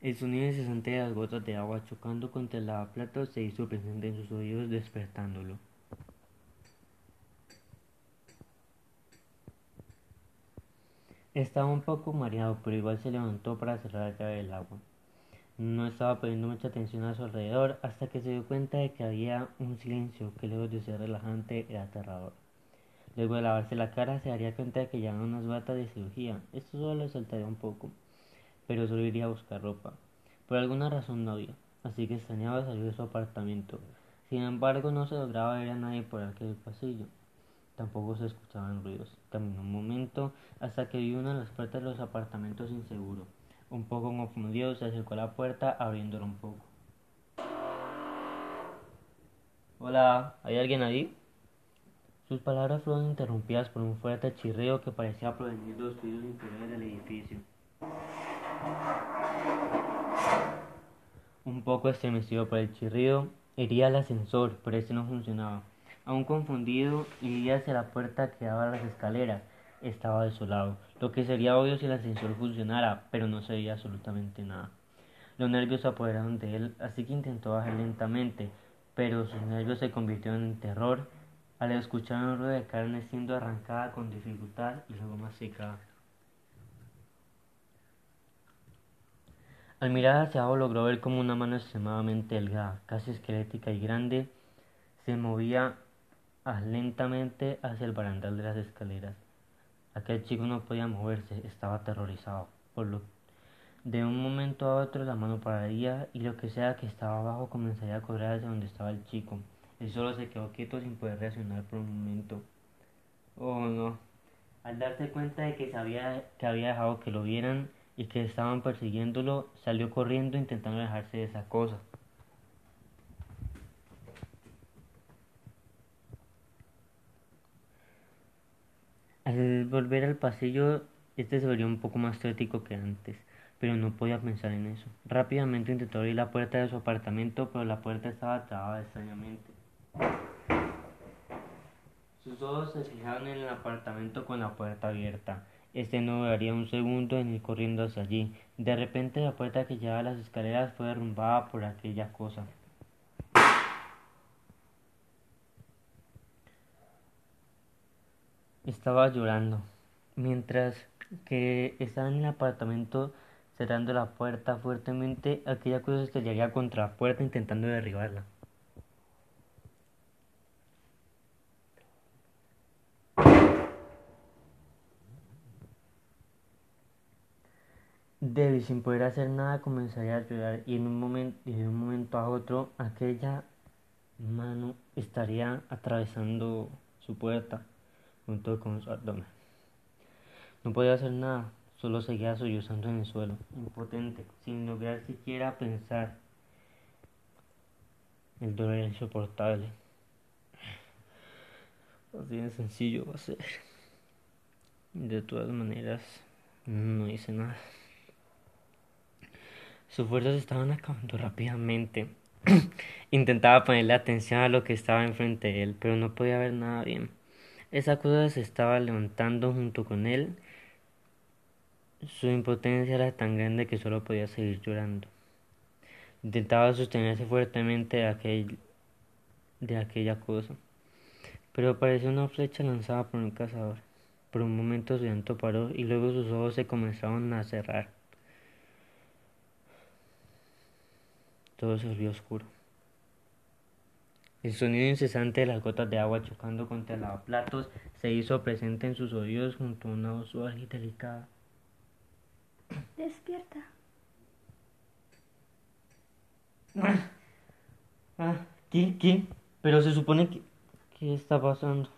El sonido incesante de las gotas de agua chocando contra el lavaplatos se hizo presente en sus oídos, despertándolo. Estaba un poco mareado, pero igual se levantó para cerrar la llave del agua. No estaba poniendo mucha atención a su alrededor hasta que se dio cuenta de que había un silencio que lejos de ser relajante era aterrador. Luego de lavarse la cara se daría cuenta de que llevaba unas batas de cirugía. Esto solo le saltaría un poco pero solo iría a buscar ropa. Por alguna razón no había, así que extrañaba salir de su apartamento. Sin embargo, no se lograba ver a nadie por aquel pasillo. Tampoco se escuchaban ruidos. Caminó un momento hasta que vio una de las puertas de los apartamentos inseguro. Un poco confundido, se acercó a la puerta abriéndola un poco. Hola, ¿hay alguien ahí? Sus palabras fueron interrumpidas por un fuerte chirreo que parecía provenir de los pisos inferiores del edificio. Un poco estremecido por el chirrido, iría al ascensor, pero este no funcionaba. Aún confundido, iría hacia la puerta que daba a las escaleras. Estaba desolado, lo que sería obvio si el ascensor funcionara, pero no se veía absolutamente nada. Los nervios se apoderaron de él, así que intentó bajar lentamente, pero sus nervios se convirtieron en terror al escuchar un ruido de carne siendo arrancada con dificultad y luego masticada. Al mirar hacia abajo logró ver como una mano extremadamente delgada, casi esquelética y grande, se movía lentamente hacia el barandal de las escaleras. Aquel chico no podía moverse, estaba aterrorizado. Por lo de un momento a otro la mano pararía y lo que sea que estaba abajo comenzaría a correr hacia donde estaba el chico. Él solo se quedó quieto sin poder reaccionar por un momento. Oh no. Al darse cuenta de que sabía que había dejado que lo vieran, y que estaban persiguiéndolo, salió corriendo intentando dejarse de esa cosa. Al volver al pasillo, este se volvió un poco más tétrico que antes, pero no podía pensar en eso. Rápidamente intentó abrir la puerta de su apartamento, pero la puerta estaba trabada extrañamente. Sus ojos se fijaron en el apartamento con la puerta abierta. Este no daría un segundo en ir corriendo hacia allí. De repente la puerta que llevaba a las escaleras fue derrumbada por aquella cosa. Estaba llorando, mientras que estaba en el apartamento cerrando la puerta fuertemente, aquella cosa estrellaría contra la puerta intentando derribarla. Debbie, sin poder hacer nada, comenzaría a llorar y en un momento, de un momento a otro aquella mano estaría atravesando su puerta junto con su abdomen. No podía hacer nada, solo seguía sollozando en el suelo, impotente, sin lograr siquiera pensar. El dolor era insoportable. Así de sencillo va a ser. De todas maneras, no hice nada. Sus fuerzas estaban acabando rápidamente. Intentaba ponerle atención a lo que estaba enfrente de él, pero no podía ver nada bien. Esa cosa se estaba levantando junto con él. Su impotencia era tan grande que solo podía seguir llorando. Intentaba sostenerse fuertemente de, aquel, de aquella cosa, pero parecía una flecha lanzada por un cazador. Por un momento su llanto paró y luego sus ojos se comenzaron a cerrar. Todo se volvió oscuro. El sonido incesante de las gotas de agua chocando contra el lavaplatos se hizo presente en sus oídos junto a una voz suave y delicada. Despierta. Ah, ¿qué? ¿Qué? Pero se supone que... ¿Qué está pasando?